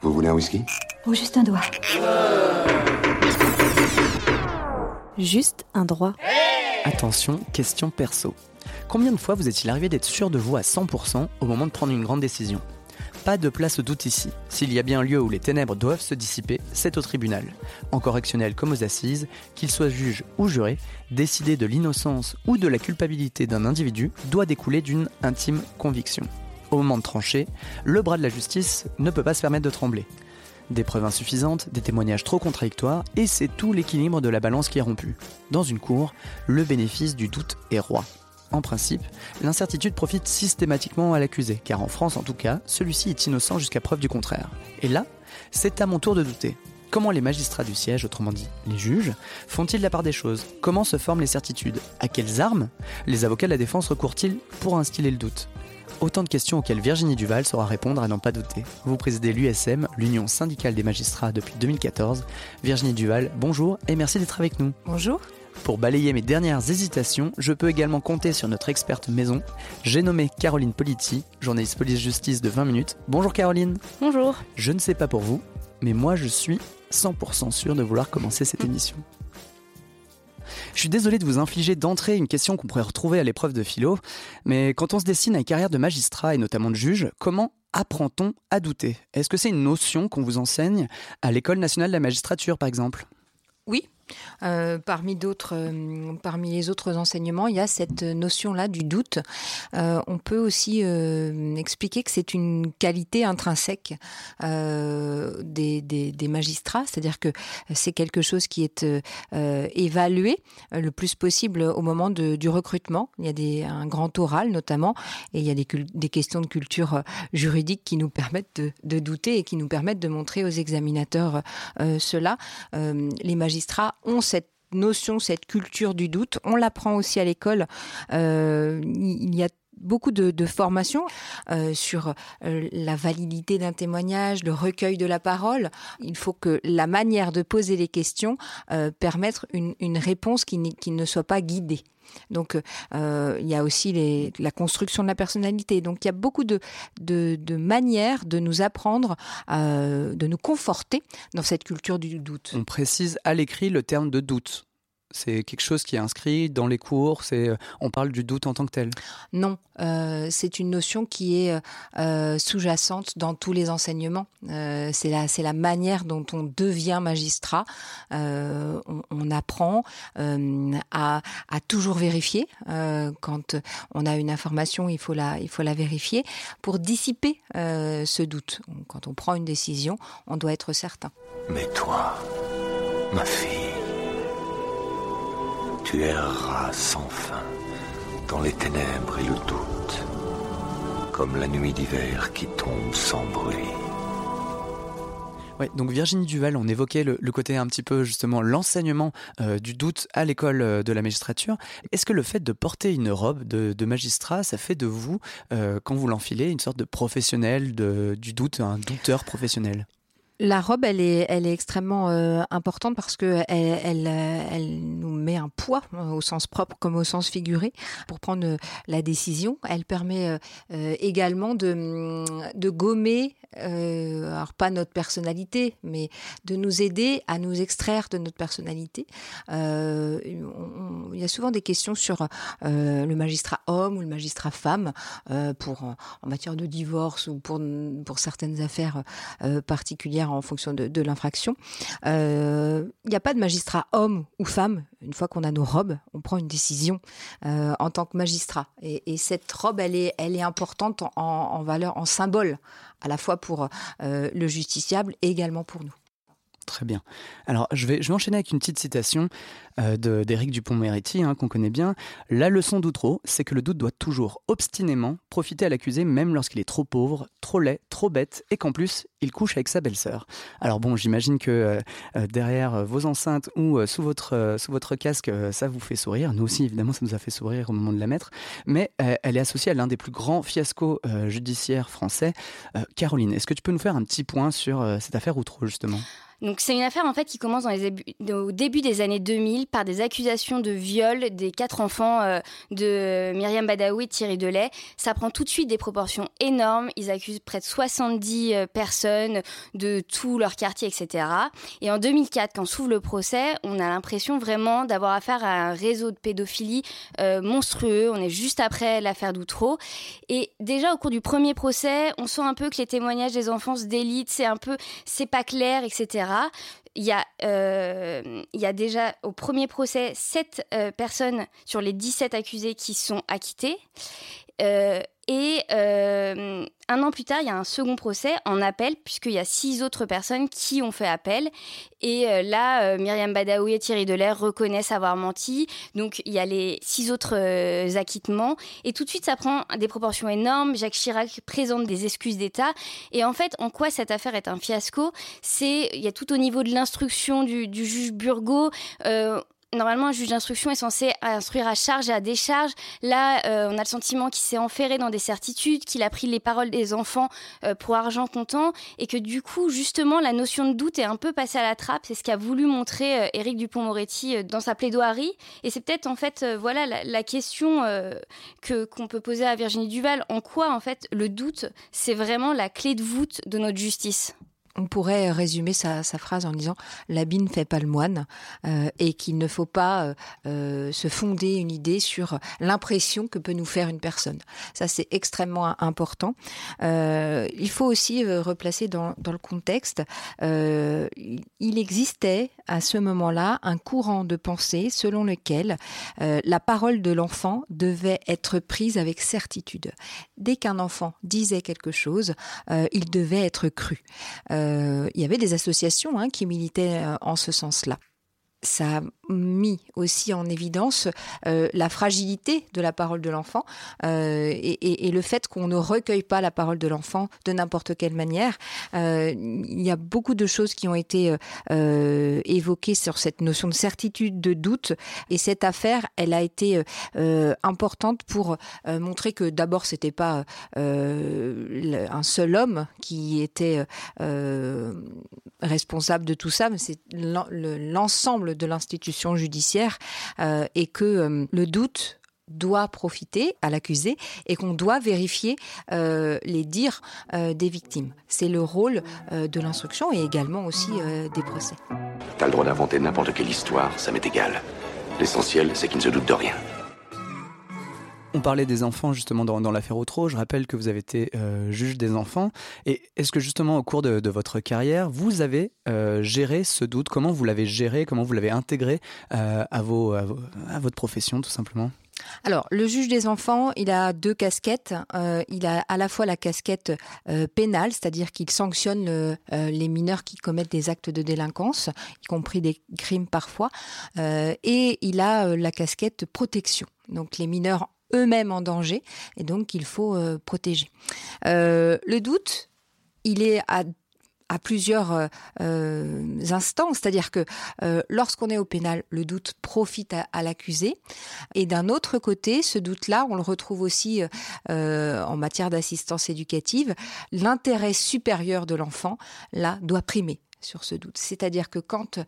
Vous voulez un whisky? Oh, juste un doigt. Juste un droit. Attention, question perso. Combien de fois vous est-il arrivé d'être sûr de vous à 100% au moment de prendre une grande décision? Pas de place au doute ici. S'il y a bien un lieu où les ténèbres doivent se dissiper, c'est au tribunal. En correctionnel comme aux assises, qu'il soit juge ou juré, décider de l'innocence ou de la culpabilité d'un individu doit découler d'une intime conviction. Au moment de trancher, le bras de la justice ne peut pas se permettre de trembler. Des preuves insuffisantes, des témoignages trop contradictoires, et c'est tout l'équilibre de la balance qui est rompu. Dans une cour, le bénéfice du doute est roi. En principe, l'incertitude profite systématiquement à l'accusé, car en France en tout cas, celui-ci est innocent jusqu'à preuve du contraire. Et là, c'est à mon tour de douter. Comment les magistrats du siège, autrement dit les juges, font-ils la part des choses? Comment se forment les certitudes? À quelles armes? Les avocats de la défense recourent-ils pour instiller le doute? Autant de questions auxquelles Virginie Duval saura répondre à n'en pas douter. Vous présidez l'USM, l'Union syndicale des magistrats depuis 2014. Virginie Duval, bonjour et merci d'être avec nous. Bonjour. Pour balayer mes dernières hésitations, je peux également compter sur notre experte maison. J'ai nommé Caroline Politi, journaliste police-justice de 20 minutes. Bonjour Caroline. Bonjour. Je ne sais pas pour vous, mais moi je suis 100% sûr de vouloir commencer cette émission. Je suis désolé de vous infliger d'entrée une question qu'on pourrait retrouver à l'épreuve de philo, mais quand on se dessine à une carrière de magistrat et notamment de juge, comment apprend-on à douter? Est-ce que c'est une notion qu'on vous enseigne à l'École nationale de la magistrature, par exemple? Euh, parmi d'autres, euh, parmi les autres enseignements, il y a cette notion-là du doute. Euh, on peut aussi expliquer que c'est une qualité intrinsèque des, magistrats, c'est-à-dire que c'est quelque chose qui est évalué le plus possible au moment du recrutement. Il y a des, un grand oral notamment, et il y a des, des questions de culture juridique qui nous permettent de, de, douter et qui nous permettent de montrer aux examinateurs cela. les magistrats ont cette notion, cette culture du doute. On l'apprend aussi à l'école. Euh, il y a beaucoup de, formations euh, sur euh, la validité d'un témoignage, le recueil de la parole. Il faut que la manière de poser les questions euh, permette une, réponse qui, ne soit pas guidée. Donc, il y a aussi la construction de la personnalité. Donc, il y a beaucoup de, manières de nous apprendre, de nous conforter dans cette culture du doute. On précise à l'écrit le terme de doute. C'est quelque chose qui est inscrit dans les cours. C'est on parle du doute en tant que tel. Non, euh, c'est une notion qui est euh, sous-jacente dans tous les enseignements. Euh, c'est la c'est la manière dont on devient magistrat. On, on, apprend à, à, toujours vérifier quand on a une information. Il faut la il faut la vérifier pour dissiper ce doute. Quand on prend une décision, on doit être certain. Mais toi, ma fille tu erras sans fin dans les ténèbres et le doute, comme la nuit d'hiver qui tombe sans bruit. Ouais, donc Virginie Duval, on évoquait le, côté un petit peu justement l'enseignement euh, du doute à l'école euh, de la magistrature. Est-ce que le fait de porter une robe de, magistrat, ça fait de vous, euh, quand vous l'enfilez, une sorte de professionnel du doute, un douteur professionnel? La robe, elle est, extrêmement euh, importante parce que elle, elle, nous met un poids au sens propre comme au sens figuré pour prendre la décision. Elle permet euh, également de, de gommer, euh, alors pas notre personnalité, mais de nous aider à nous extraire de notre personnalité. Euh, on, on, il y a souvent des questions sur euh, le magistrat homme ou le magistrat femme en matière de divorce ou pour certaines affaires particulières en fonction de, l'infraction. Il euh, n'y a pas de magistrat homme ou femme. Une fois qu'on a nos robes, on prend une décision euh, en tant que magistrat. Et, et, cette robe, elle est, importante en, en valeur, en symbole, à la fois pour euh, le justiciable et également pour nous. Très bien. Alors, je vais, je vais enchaîner avec une petite citation euh, d'Éric Dupont-Moretti, hein, qu'on connaît bien. La leçon d'Outreau, c'est que le doute doit toujours obstinément profiter à l'accusé, même lorsqu'il est trop pauvre, trop laid, trop bête, et qu'en plus, il couche avec sa belle-sœur. Alors bon, j'imagine que euh, euh, derrière vos enceintes ou sous, votre, sous votre casque, ça vous fait sourire. Nous aussi, évidemment, ça nous a fait sourire au moment de la mettre. Mais elle est associée à l'un des plus grands fiascos judiciaires français. Caroline, est-ce que tu peux nous faire un petit point sur cette affaire Outreau, justement? Donc c'est une affaire en fait qui commence au début des années 2000 par des accusations de viol des quatre enfants euh, de Myriam Badawi et Thierry Delay. Ça prend tout de suite des proportions énormes. Ils accusent près de 70 euh, personnes de tout leur quartier, etc. Et en 2004, quand s'ouvre le procès, on a l'impression vraiment d'avoir affaire à un réseau de pédophilie euh, monstrueux. On est juste après l'affaire d'Outreau. Et déjà au cours du premier procès, on sent un peu que les témoignages des enfants se délitent. C'est un peu, c'est pas clair, etc. Il y, a, euh, il y a déjà au premier procès 7 euh, personnes sur les 17 accusés qui sont acquittées. Euh, et euh, un an plus tard, il y a un second procès en appel, puisqu'il y a six autres personnes qui ont fait appel. Et euh, là, Myriam Badaoui et Thierry Delair reconnaissent avoir menti. Donc, il y a les six autres acquittements. Et tout de suite, ça prend des proportions énormes. Jacques Chirac présente des excuses d'État. Et en fait, en quoi cette affaire est un fiasco? C'est, il y a tout au niveau de l'instruction du, du, juge Burgot normalement, un juge d'instruction est censé instruire à charge et à décharge. Là, euh, on a le sentiment qu'il s'est enferré dans des certitudes, qu'il a pris les paroles des enfants euh, pour argent comptant, et que du coup, justement, la notion de doute est un peu passée à la trappe. C'est ce qu'a voulu montrer euh, Éric Dupont-Moretti dans sa plaidoirie. Et c'est peut-être, en fait, voilà, la, la question que qu'on peut poser à Virginie Duval. En quoi, en fait, le doute, c'est vraiment la clé de voûte de notre justice? On pourrait résumer sa, phrase en disant l'habit ne fait pas le moine euh, et qu'il ne faut pas euh, euh, se fonder une idée sur l'impression que peut nous faire une personne. Ça c'est extrêmement important. il faut aussi replacer dans, le contexte. il existait à ce moment-là un courant de pensée selon lequel la parole de l'enfant devait être prise avec certitude. Dès qu'un enfant disait quelque chose, il devait être cru. Euh, il y avait des associations hein, qui militaient euh, en ce sens-là mis aussi en évidence euh, la fragilité de la parole de l'enfant euh, et, le fait qu'on ne recueille pas la parole de l'enfant de n'importe quelle manière. Euh, il y a beaucoup de choses qui ont été évoquées sur cette notion de certitude, de doute, et cette affaire, elle a été importante pour montrer que d'abord c'était pas un seul homme qui était responsable de tout ça, mais c'est l'ensemble de l'institution judiciaire euh, et que euh, le doute doit profiter à l'accusé et qu'on doit vérifier euh, les dires des victimes. C'est le rôle de l'instruction et également aussi des procès. T'as le droit d'inventer n'importe quelle histoire, ça m'est égal. L'essentiel, c'est qu'il ne se doute de rien. On parlait des enfants justement dans, l'affaire Outreau. Je rappelle que vous avez été euh, juge des enfants. Et est-ce que justement au cours de, votre carrière, vous avez euh, géré ce doute? Comment vous l'avez géré? Comment vous l'avez intégré euh, à, vos, à, votre profession tout simplement? Alors, le juge des enfants, il a deux casquettes. il a à la fois la casquette pénale, c'est-à-dire qu'il sanctionne les mineurs qui commettent des actes de délinquance, y compris des crimes parfois, et il a la casquette protection. Donc, les mineurs eux-mêmes en danger et donc il faut euh, protéger. Euh, le doute, il est à à plusieurs euh, instants, c'est-à-dire que lorsqu'on est au pénal, le doute profite à, l'accusé, et d'un autre côté, ce doute-là, on le retrouve aussi en matière d'assistance éducative, l'intérêt supérieur de l'enfant, là, doit primer sur ce doute. C'est-à-dire que quand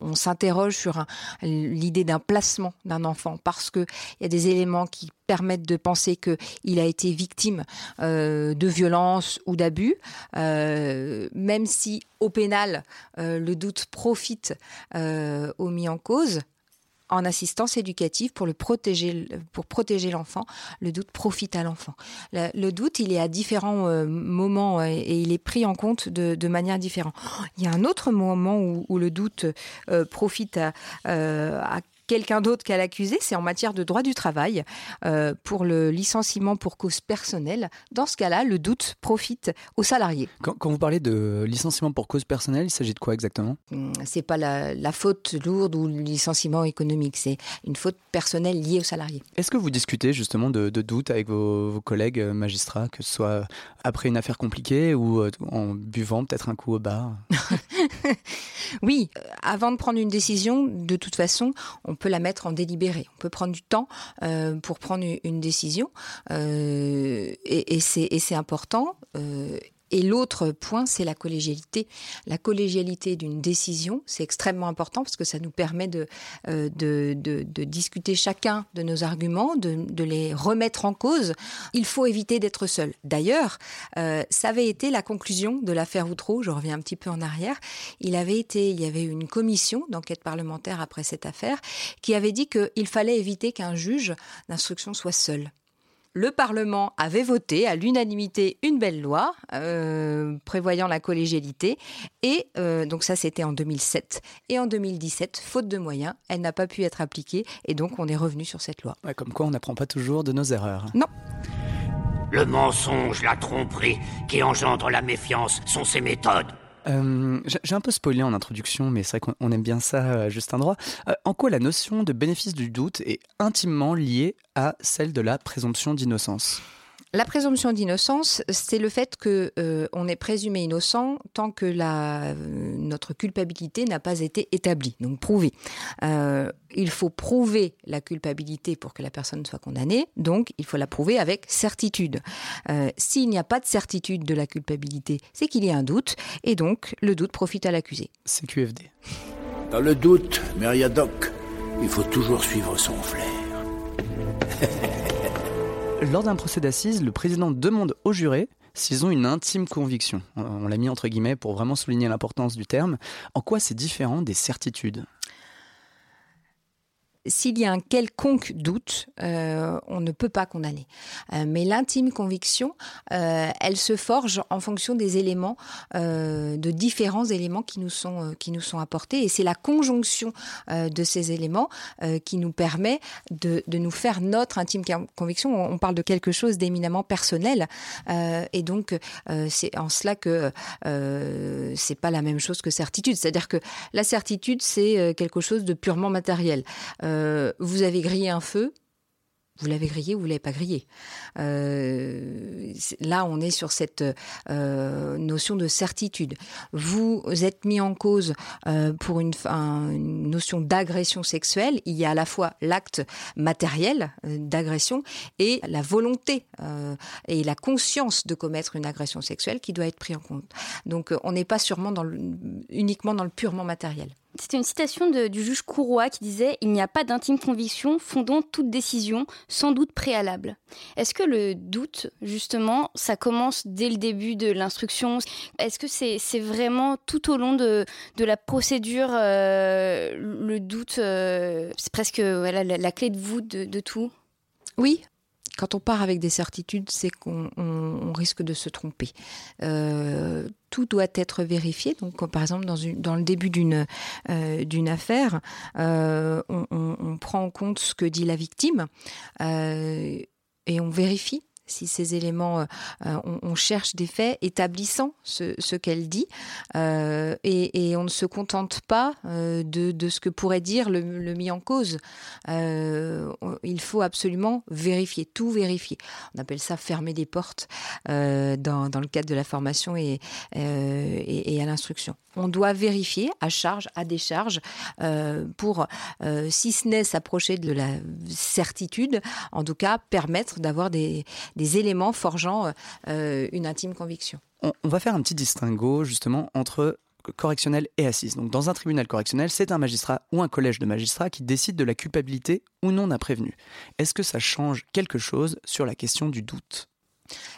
on s'interroge sur l'idée d'un placement d'un enfant parce qu'il y a des éléments qui permettent de penser qu'il a été victime euh, de violence ou d'abus, euh, même si au pénal euh, le doute profite au mis en cause, en assistance éducative pour le protéger, pour protéger l'enfant. Le doute profite à l'enfant. Le, doute, il est à différents euh, moments et, il est pris en compte de, manière différente. Il y a un autre moment où, le doute euh, profite à, euh, quelqu'un d'autre qu'à l'accusé, c'est en matière de droit du travail euh, pour le licenciement pour cause personnelle. Dans ce cas-là, le doute profite aux salariés. Quand, vous parlez de licenciement pour cause personnelle, il s'agit de quoi exactement? Hum, C'est pas la, faute lourde ou le licenciement économique, c'est une faute personnelle liée aux salariés. Est-ce que vous discutez justement de, doute avec vos, collègues magistrats, que ce soit après une affaire compliquée ou euh, en buvant peut-être un coup au bar? Oui, euh, avant de prendre une décision, de toute façon, on peut la mettre en délibéré. On peut prendre du temps euh, pour prendre une décision euh, et, c'est important. Et l'autre point, c'est la collégialité. La collégialité d'une décision, c'est extrêmement important parce que ça nous permet de, euh, de, de, de, discuter chacun de nos arguments, de, de, les remettre en cause. Il faut éviter d'être seul. D'ailleurs, euh, ça avait été la conclusion de l'affaire Outreau. Je reviens un petit peu en arrière. Il avait été, il y avait une commission d'enquête parlementaire après cette affaire qui avait dit qu'il fallait éviter qu'un juge d'instruction soit seul le Parlement avait voté à l'unanimité une belle loi euh, prévoyant la collégialité. Et euh, donc ça, c'était en 2007. Et en 2017, faute de moyens, elle n'a pas pu être appliquée. Et donc, on est revenu sur cette loi. comme quoi, on n'apprend pas toujours de nos erreurs. Non. Le mensonge, la tromperie qui engendre la méfiance sont ses méthodes. Euh, j'ai un peu spoilé en introduction, mais c'est vrai qu'on aime bien ça, euh, Justin Droit. Euh, en quoi la notion de bénéfice du doute est intimement liée à celle de la présomption d'innocence? La présomption d'innocence, c'est le fait que euh, on est présumé innocent tant que la, euh, notre culpabilité n'a pas été établie, donc prouvée. Euh, il faut prouver la culpabilité pour que la personne soit condamnée, donc il faut la prouver avec certitude. S'il n'y a pas de certitude de la culpabilité, c'est qu'il y a un doute, et donc le doute profite à l'accusé. C'est QFD. Dans le doute, Meriadoc, il faut toujours suivre son flair. Lors d'un procès d'assises, le président demande aux jurés s'ils ont une intime conviction. On l'a mis entre guillemets pour vraiment souligner l'importance du terme. En quoi c'est différent des certitudes? S'il y a un quelconque doute, euh, on ne peut pas condamner. Euh, mais l'intime conviction, euh, elle se forge en fonction des éléments, de différents éléments qui nous sont qui nous sont apportés, et c'est la conjonction de ces éléments qui nous permet de, de, nous faire notre intime conviction. On parle de quelque chose d'éminemment personnel, et donc c'est en cela que c'est pas la même chose que certitude. C'est-à-dire que la certitude, c'est quelque chose de purement matériel. Vous avez grillé un feu, vous l'avez grillé ou vous l'avez pas grillé. Euh, là, on est sur cette euh, notion de certitude. Vous êtes mis en cause pour une, notion d'agression sexuelle. Il y a à la fois l'acte matériel d'agression et la volonté et la conscience de commettre une agression sexuelle qui doit être pris en compte. Donc, on n'est pas sûrement uniquement dans le purement matériel. C'était une citation du juge Courroy qui disait Il n'y a pas d'intime conviction fondant toute décision, sans doute préalable. Est-ce que le doute, justement, ça commence dès le début de l'instruction? Est-ce que c'est vraiment tout au long de, la procédure euh, le doute euh, C'est presque la, clé de voûte de tout? Oui, quand on part avec des certitudes, c'est qu'on risque de se tromper. Euh, tout doit être vérifié. Donc, par exemple, dans, le début d'une euh, affaire, euh, on, on, prend en compte ce que dit la victime et on vérifie si ces éléments, euh, euh, on, cherche des faits établissant ce, qu'elle dit, euh, et, on ne se contente pas de, ce que pourrait dire le, mis en cause. il faut absolument vérifier, tout vérifier. On appelle ça fermer des portes dans, le cadre de la formation et, et, à l'instruction. On doit vérifier à charge, à décharge, pour, si ce n'est s'approcher de la certitude, en tout cas permettre d'avoir des, des éléments forgeant euh, une intime conviction. On, va faire un petit distinguo justement entre correctionnel et assise. Donc dans un tribunal correctionnel, c'est un magistrat ou un collège de magistrats qui décide de la culpabilité ou non d'un prévenu. Est-ce que ça change quelque chose sur la question du doute?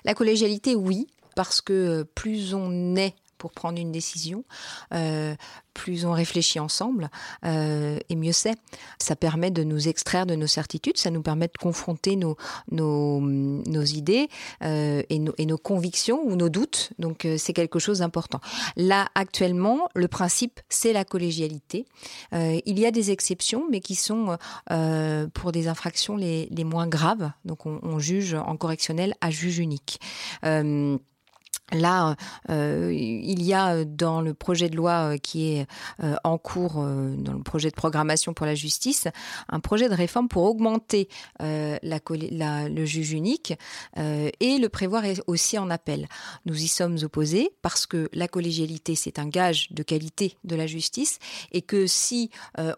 La collégialité, oui, parce que plus on est pour prendre une décision. Euh, plus on réfléchit ensemble, euh, et mieux c'est. Ça permet de nous extraire de nos certitudes, ça nous permet de confronter nos, nos, idées euh, et, nos, convictions ou nos doutes. Donc c'est quelque chose d'important. Là, actuellement, le principe, c'est la collégialité. Il y a des exceptions, mais qui sont pour des infractions les, les moins graves. Donc on, on, juge en correctionnel à juge unique. Euh, Là, euh, il y a dans le projet de loi euh, qui est euh, en cours, euh, dans le projet de programmation pour la justice, un projet de réforme pour augmenter euh, le juge unique euh, et le prévoir aussi en appel. Nous y sommes opposés parce que la collégialité, c'est un gage de qualité de la justice et que si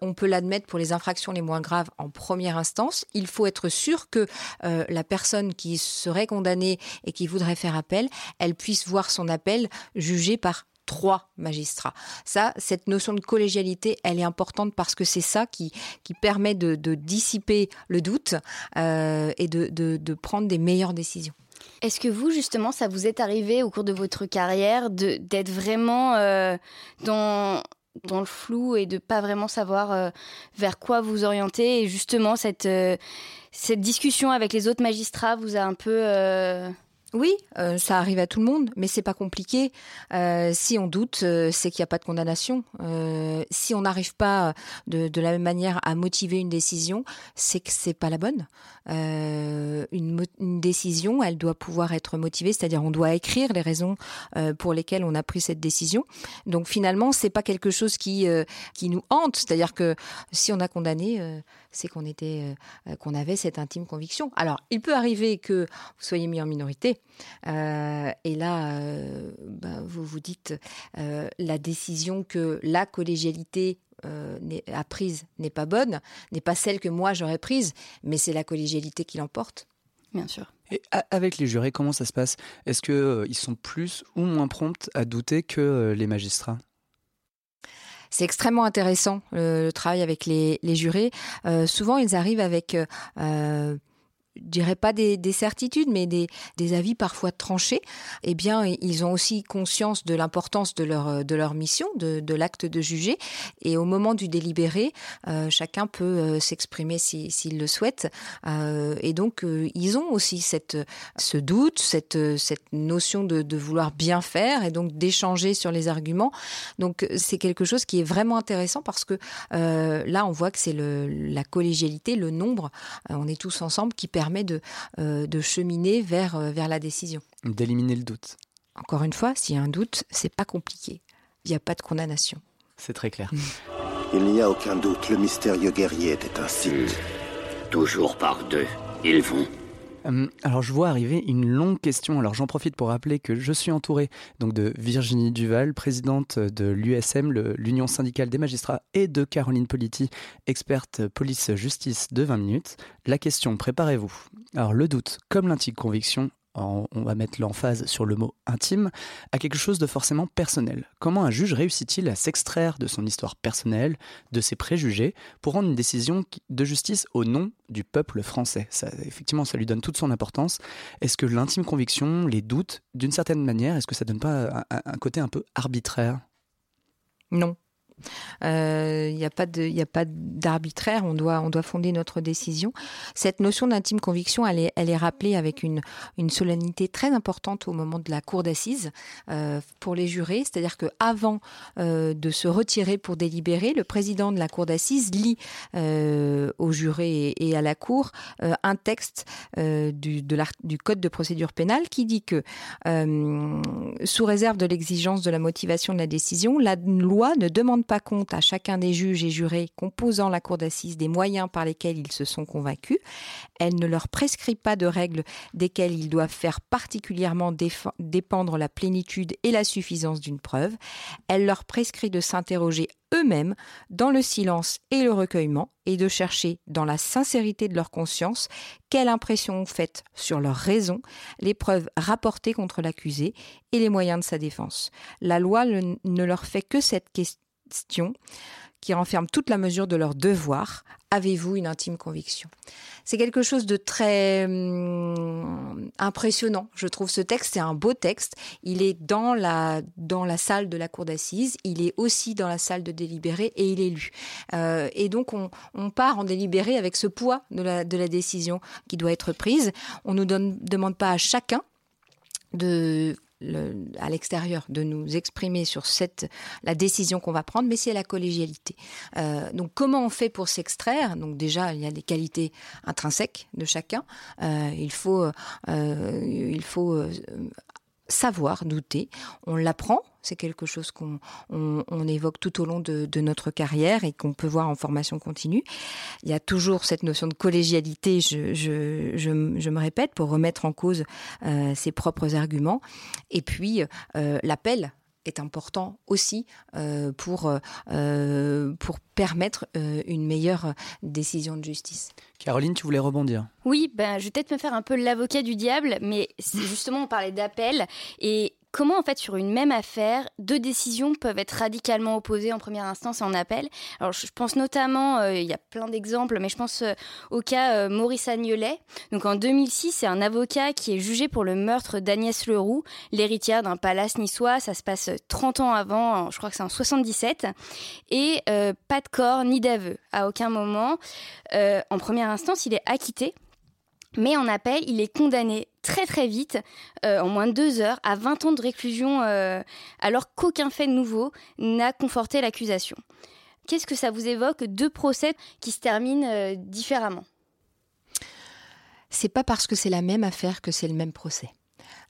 on peut l'admettre pour les infractions les moins graves en première instance, il faut être sûr que la personne qui serait condamnée et qui voudrait faire appel, elle puisse voir son appel jugé par trois magistrats. Ça, cette notion de collégialité, elle est importante parce que c'est ça qui, qui permet de, dissiper le doute euh, et de, de, prendre des meilleures décisions. Est-ce que vous, justement, ça vous est arrivé au cours de votre carrière d'être vraiment euh, dans dans le flou et de pas vraiment savoir euh, vers quoi vous orienter et justement cette cette discussion avec les autres magistrats vous a un peu oui, euh, ça arrive à tout le monde, mais c'est pas compliqué. Euh, si on doute, euh, c'est qu'il n'y a pas de condamnation. Euh, si on n'arrive pas de, de, la même manière à motiver une décision, c'est que c'est pas la bonne. Euh, une, une, décision, elle doit pouvoir être motivée, c'est-à-dire on doit écrire les raisons euh, pour lesquelles on a pris cette décision. Donc finalement, c'est pas quelque chose qui qui nous hante, c'est-à-dire que si on a condamné, c'est qu'on était qu'on avait cette intime conviction. Alors, il peut arriver que vous soyez mis en minorité euh, et là, euh, ben, vous vous dites euh, la décision que la collégialité euh, a prise n'est pas bonne, n'est pas celle que moi j'aurais prise, mais c'est la collégialité qui l'emporte. Bien sûr. Et avec les jurés, comment ça se passe? Est-ce qu'ils euh, sont plus ou moins prompts à douter que euh, les magistrats? C'est extrêmement intéressant le, le, travail avec les, les jurés. Euh, souvent, ils arrivent avec euh, je dirais pas des, des certitudes, mais des, avis parfois tranchés, eh bien, ils ont aussi conscience de l'importance de leur, de leur mission, de, de l'acte de juger. Et au moment du délibéré, euh, chacun peut euh, s'exprimer s'il si, le souhaite. Euh, et donc, ils ont aussi cette, ce doute, cette, cette notion de, de vouloir bien faire et donc d'échanger sur les arguments. Donc, c'est quelque chose qui est vraiment intéressant parce que là, on voit que c'est la collégialité, le nombre. on est tous ensemble qui permet permet de, euh, de cheminer vers, euh, vers la décision. D'éliminer le doute. Encore une fois, s'il y a un doute, c'est pas compliqué. Il n'y a pas de condamnation. C'est très clair. Il n'y a aucun doute, le mystérieux guerrier était un site. Mmh. Toujours par deux, ils vont. Euh, alors je vois arriver une longue question. Alors j'en profite pour rappeler que je suis entouré donc de Virginie Duval, présidente de l'USM, l'Union syndicale des magistrats, et de Caroline Politi, experte police-justice de 20 minutes. La question, préparez-vous. Alors le doute, comme l'intime conviction, on va mettre l'emphase sur le mot intime, à quelque chose de forcément personnel. Comment un juge réussit-il à s'extraire de son histoire personnelle, de ses préjugés, pour rendre une décision de justice au nom du peuple français? Ça, Effectivement, ça lui donne toute son importance. Est-ce que l'intime conviction, les doutes, d'une certaine manière, est-ce que ça donne pas un côté un peu arbitraire? Non, il euh, n'y a pas d'arbitraire. On doit, on doit fonder notre décision. Cette notion d'intime conviction, elle est, elle est rappelée avec une, une solennité très importante au moment de la cour d'assises euh, pour les jurés. C'est-à-dire que avant euh, de se retirer pour délibérer, le président de la cour d'assises lit aux jurés et, à la cour un texte du, du code de procédure pénale qui dit que sous réserve de l'exigence de la motivation de la décision, la loi ne demande pas compte à chacun des juges et jurés composant la cour d'assises des moyens par lesquels ils se sont convaincus. Elle ne leur prescrit pas de règles desquelles ils doivent faire particulièrement dépendre la plénitude et la suffisance d'une preuve. Elle leur prescrit de s'interroger eux-mêmes dans le silence et le recueillement et de chercher dans la sincérité de leur conscience quelle impression ont faite sur leur raison les preuves rapportées contre l'accusé et les moyens de sa défense. La loi ne leur fait que cette qui renferment toute la mesure de leur devoir. Avez-vous une intime conviction? C'est quelque chose de très hum, impressionnant. Je trouve ce texte, c'est un beau texte. Il est dans la, dans la salle de la cour d'assises, il est aussi dans la salle de délibéré et il est lu. Euh, et donc on, part en délibéré avec ce poids de la, de la décision qui doit être prise. On ne demande pas à chacun de à l'extérieur de nous exprimer sur cette la décision qu'on va prendre, mais c'est la collégialité. Euh, donc comment on fait pour s'extraire? Donc déjà il y a des qualités intrinsèques de chacun. Euh, il faut euh, il faut savoir douter. On l'apprend, c'est quelque chose qu'on on, évoque tout au long de, de notre carrière et qu'on peut voir en formation continue. Il y a toujours cette notion de collégialité, je, je, je, je me répète, pour remettre en cause euh, ses propres arguments. Et puis, euh, l'appel est important aussi euh, pour, euh, pour permettre euh, une meilleure décision de justice. Caroline, tu voulais rebondir Oui, ben, je vais peut-être me faire un peu l'avocat du diable, mais justement on parlait d'appel et comment en fait sur une même affaire, deux décisions peuvent être radicalement opposées en première instance et en appel? Alors je pense notamment, euh, il y a plein d'exemples, mais je pense euh, au cas euh, Maurice Agnolet. Donc en 2006, c'est un avocat qui est jugé pour le meurtre d'Agnès Leroux, l'héritière d'un palace niçois. Ça se passe 30 ans avant, je crois que c'est en 77. Et pas de corps ni d'aveu à aucun moment. en première instance, il est acquitté mais en appel, il est condamné très très vite, euh, en moins de deux heures, à 20 ans de réclusion, euh, alors qu'aucun fait nouveau n'a conforté l'accusation. Qu'est-ce que ça vous évoque Deux procès qui se terminent euh, différemment? C'est pas parce que c'est la même affaire que c'est le même procès.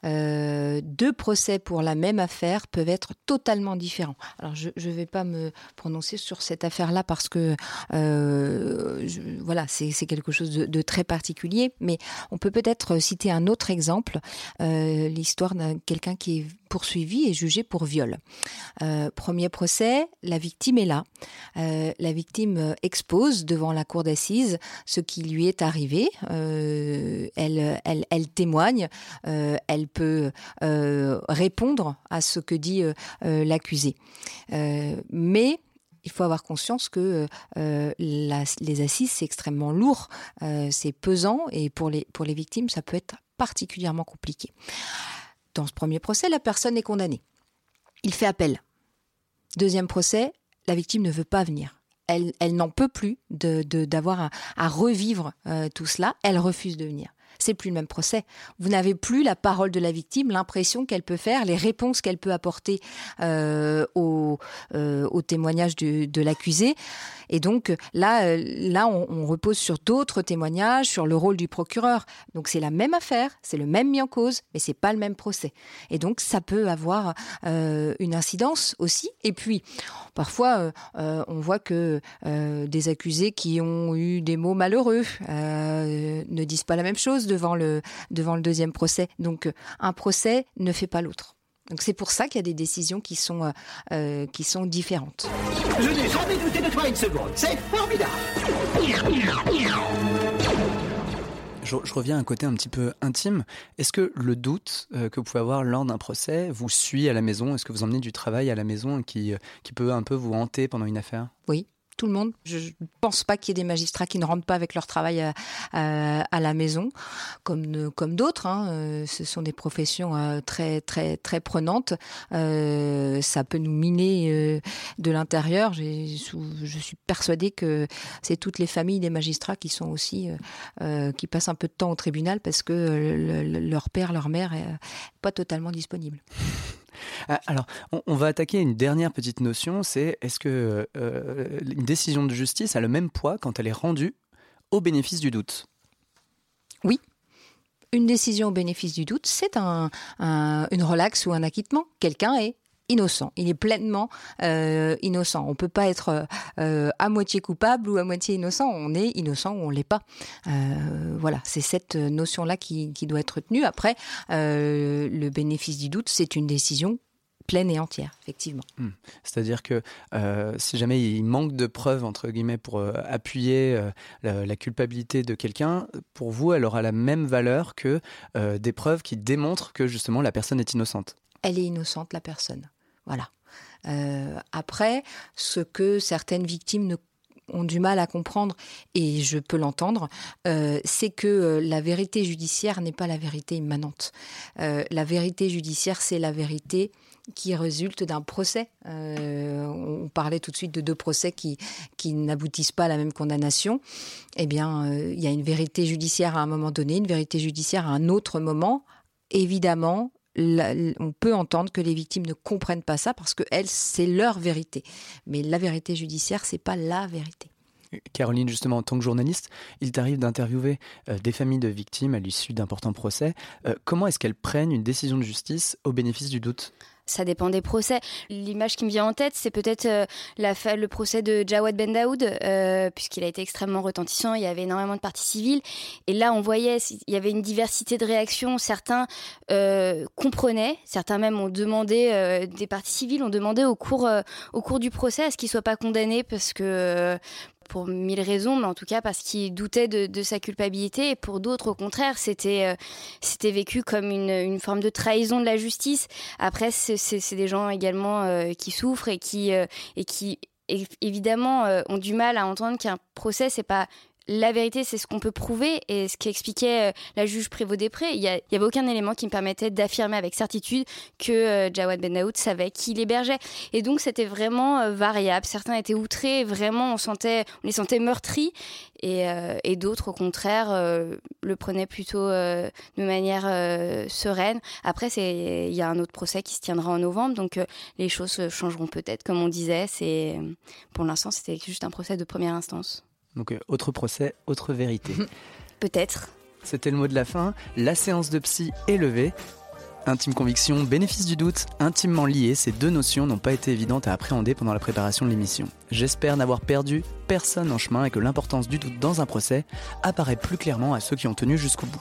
Euh, deux procès pour la même affaire peuvent être totalement différents. Alors je ne vais pas me prononcer sur cette affaire-là parce que euh, je, voilà, c'est quelque chose de, de, très particulier, mais on peut peut-être citer un autre exemple, euh, l'histoire d'un quelqu'un qui est poursuivi et jugé pour viol. Euh, premier procès, la victime est là. Euh, la victime expose devant la cour d'assises ce qui lui est arrivé. Euh, elle, témoigne, euh, elle peut euh, répondre à ce que dit l'accusé. mais il faut avoir conscience que euh, les assises, c'est extrêmement lourd, euh, c'est pesant, et pour les, pour les victimes, ça peut être particulièrement compliqué. Dans ce premier procès, la personne est condamnée. Il fait appel. Deuxième procès, la victime ne veut pas venir. Elle, elle n'en peut plus d'avoir de, de, à, revivre euh, tout cela. Elle refuse de venir c'est plus le même procès. Vous n'avez plus la parole de la victime, l'impression qu'elle peut faire, les réponses qu'elle peut apporter euh, au, euh, au, témoignage de, de l'accusé. Et donc là, euh, là, on, on repose sur d'autres témoignages, sur le rôle du procureur. Donc c'est la même affaire, c'est le même mis en cause, mais c'est pas le même procès. Et donc ça peut avoir euh, une incidence aussi. Et puis parfois, euh, on voit que euh, des accusés qui ont eu des mots malheureux euh, ne disent pas la même chose devant le deuxième procès. Donc un procès ne fait pas l'autre. Donc c'est pour ça qu'il y a des décisions qui sont, euh, qui sont différentes. Je n'ai jamais douté de toi une seconde. C'est formidable. Je, je, reviens à un côté un petit peu intime. Est-ce que le doute euh, que vous pouvez avoir lors d'un procès vous suit à la maison? Est-ce que vous emmenez du travail à la maison qui, qui peut un peu vous hanter pendant une affaire? Oui, tout le monde. Je ne pense pas qu'il y ait des magistrats qui ne rentrent pas avec leur travail à, à, à la maison, comme, comme d'autres. Hein. Ce sont des professions euh, très, très, très prenantes. Euh, ça peut nous miner euh, de l'intérieur. Je suis persuadée que c'est toutes les familles des magistrats qui sont aussi, euh, qui passent un peu de temps au tribunal parce que le, le, leur père, leur mère est pas totalement disponible. Ah, alors, on, va attaquer une dernière petite notion, c'est est-ce que euh, une décision de justice a le même poids quand elle est rendue au bénéfice du doute? Oui. Une décision au bénéfice du doute, c'est un, un, une relaxe ou un acquittement. Quelqu'un est innocent. Il est pleinement euh, innocent. On peut pas être euh, à moitié coupable ou à moitié innocent. On est innocent ou on l'est pas. Euh, voilà, c'est cette notion-là qui, qui, doit être retenue. Après, le bénéfice du doute, c'est une décision pleine et entière, effectivement. Mmh. C'est-à-dire que euh, si jamais il manque de preuves, entre guillemets, pour euh, appuyer euh, la, la, culpabilité de quelqu'un, pour vous, elle aura la même valeur que des preuves qui démontrent que justement la personne est innocente. Elle est innocente, la personne. Voilà. après, ce que certaines victimes ont du mal à comprendre, et je peux l'entendre, euh, c'est que euh, la vérité judiciaire n'est pas la vérité immanente. Euh, la vérité judiciaire, c'est la vérité qui résulte d'un procès. on parlait tout de suite de deux procès qui n'aboutissent pas à la même condamnation. Eh bien, il y a une vérité judiciaire à un moment donné, une vérité judiciaire à un autre moment. Évidemment, on peut entendre que les victimes ne comprennent pas ça parce que elles, c'est leur vérité. Mais la vérité judiciaire, c'est pas la vérité. Caroline, justement, en tant que journaliste, il t'arrive d'interviewer euh, des familles de victimes à l'issue d'importants procès. Euh, comment est-ce qu'elles prennent une décision de justice au bénéfice du doute? Ça dépend des procès. L'image qui me vient en tête, c'est peut-être euh, le procès de Jawad Ben Daoud, euh, puisqu'il a été extrêmement retentissant. Il y avait énormément de parties civiles. Et là, on voyait, il y avait une diversité de réactions. Certains euh, comprenaient, certains même ont demandé, des parties civiles ont demandé au cours, au cours du procès à ce qu'il ne soit pas condamné parce que pour mille raisons, mais en tout cas parce qu'il doutait de, sa culpabilité. Et pour d'autres, au contraire, c'était euh, c'était vécu comme une, une, forme de trahison de la justice. Après, c'est des gens également euh, qui souffrent et qui euh, et qui évidemment ont du mal à entendre qu'un procès c'est pas la vérité, c'est ce qu'on peut prouver et ce qu'expliquait euh, la juge Prévost-Després. Il n'y avait aucun élément qui me permettait d'affirmer avec certitude que euh, Jawad Ben Daoud savait qui l'hébergeait. Et donc, c'était vraiment euh, variable. Certains étaient outrés, vraiment, on, les sentait meurtris. Et, d'autres, au contraire, le prenaient plutôt de manière sereine. Après, il y a un autre procès qui se tiendra en novembre, donc les choses changeront peut-être. Comme on disait, pour l'instant, c'était juste un procès de première instance. Donc, euh, autre procès, autre vérité. Peut-être. C'était le mot de la fin. La séance de psy est levée. Intime conviction, bénéfice du doute, intimement liés, ces deux notions n'ont pas été évidentes à appréhender pendant la préparation de l'émission. J'espère n'avoir perdu personne en chemin et que l'importance du doute dans un procès apparaît plus clairement à ceux qui ont tenu jusqu'au bout.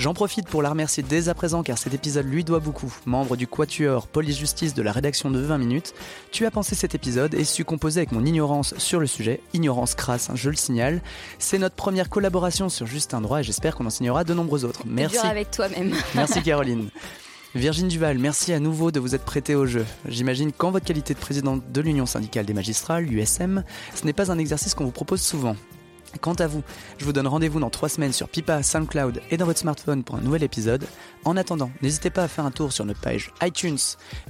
J'en profite pour la remercier dès à présent car cet épisode lui doit beaucoup. Membre du Quatuor Police Justice de la rédaction de 20 minutes, tu as pensé cet épisode et su composer avec mon ignorance sur le sujet, ignorance crasse, hein, je le signale. C'est notre première collaboration sur Juste Droit et j'espère qu'on en signera de nombreux autres. Merci. avec toi-même. Merci Caroline. Virginie Duval, merci à nouveau de vous être prêtée au jeu. J'imagine qu'en votre qualité de présidente de l'Union syndicale des magistrats, l'USM, ce n'est pas un exercice qu'on vous propose souvent. Quant à vous, je vous donne rendez-vous dans trois semaines sur Pipa, SoundCloud et dans votre smartphone pour un nouvel épisode. En attendant, n'hésitez pas à faire un tour sur notre page iTunes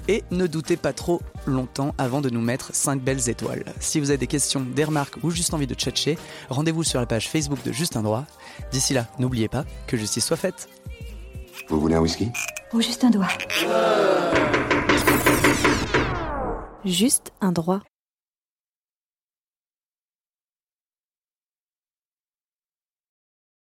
et ne doutez pas trop longtemps avant de nous mettre 5 belles étoiles. Si vous avez des questions, des remarques ou juste envie de tchatcher, rendez-vous sur la page Facebook de Juste un droit. D'ici là, n'oubliez pas que justice soit faite. Vous voulez un whisky? Ou juste un doigt Juste un droit.